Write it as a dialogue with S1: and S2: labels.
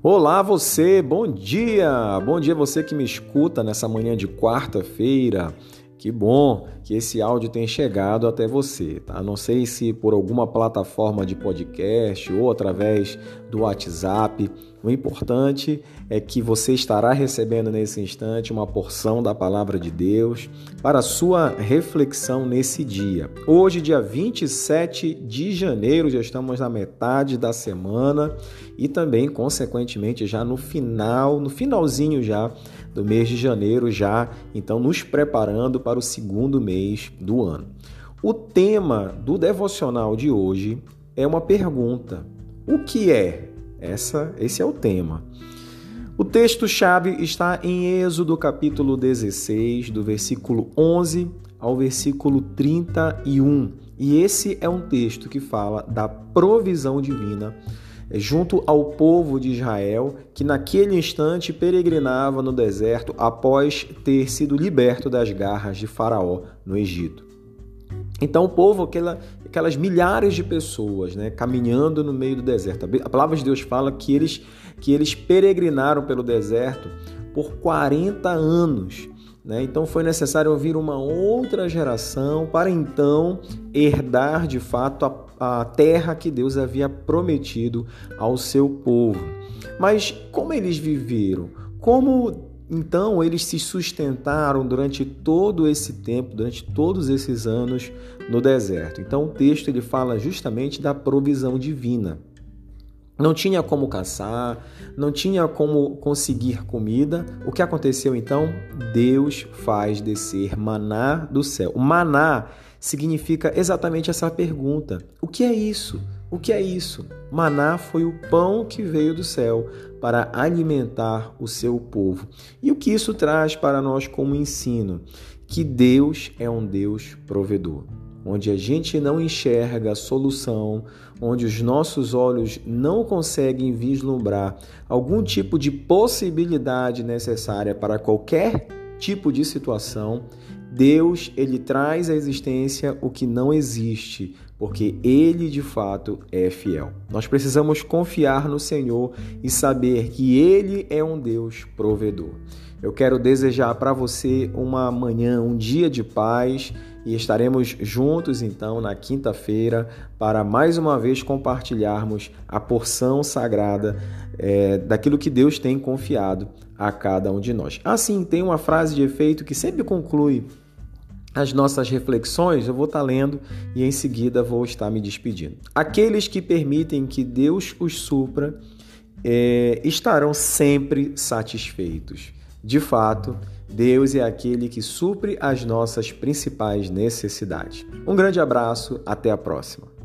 S1: Olá você, bom dia! Bom dia você que me escuta nessa manhã de quarta-feira. Que bom que esse áudio tenha chegado até você, tá? Não sei se por alguma plataforma de podcast ou através do WhatsApp. O importante é que você estará recebendo nesse instante uma porção da palavra de Deus para sua reflexão nesse dia. Hoje, dia 27 de janeiro, já estamos na metade da semana e também, consequentemente, já no final, no finalzinho já do mês de janeiro, já então nos preparando para o segundo mês do ano. O tema do devocional de hoje é uma pergunta: o que é? Essa, esse é o tema. O texto-chave está em Êxodo capítulo 16, do versículo 11 ao versículo 31. E esse é um texto que fala da provisão divina junto ao povo de Israel, que naquele instante peregrinava no deserto após ter sido liberto das garras de Faraó no Egito. Então o povo, aquela, aquelas milhares de pessoas, né, caminhando no meio do deserto. A palavra de Deus fala que eles que eles peregrinaram pelo deserto por 40 anos. Né? Então foi necessário ouvir uma outra geração para então herdar de fato a, a terra que Deus havia prometido ao seu povo. Mas como eles viveram? Como então eles se sustentaram durante todo esse tempo, durante todos esses anos no deserto? Então o texto ele fala justamente da provisão divina. Não tinha como caçar, não tinha como conseguir comida. O que aconteceu então? Deus faz descer maná do céu. O maná significa exatamente essa pergunta: o que é isso? O que é isso? Maná foi o pão que veio do céu para alimentar o seu povo. E o que isso traz para nós como ensino? Que Deus é um Deus provedor onde a gente não enxerga a solução, onde os nossos olhos não conseguem vislumbrar algum tipo de possibilidade necessária para qualquer tipo de situação, Deus ele traz à existência o que não existe, porque ele de fato é fiel. Nós precisamos confiar no Senhor e saber que ele é um Deus provedor. Eu quero desejar para você uma manhã, um dia de paz e estaremos juntos então na quinta-feira para mais uma vez compartilharmos a porção sagrada é, daquilo que Deus tem confiado a cada um de nós. Assim, tem uma frase de efeito que sempre conclui as nossas reflexões, eu vou estar lendo e em seguida vou estar me despedindo. Aqueles que permitem que Deus os supra é, estarão sempre satisfeitos. De fato, Deus é aquele que supre as nossas principais necessidades. Um grande abraço, até a próxima.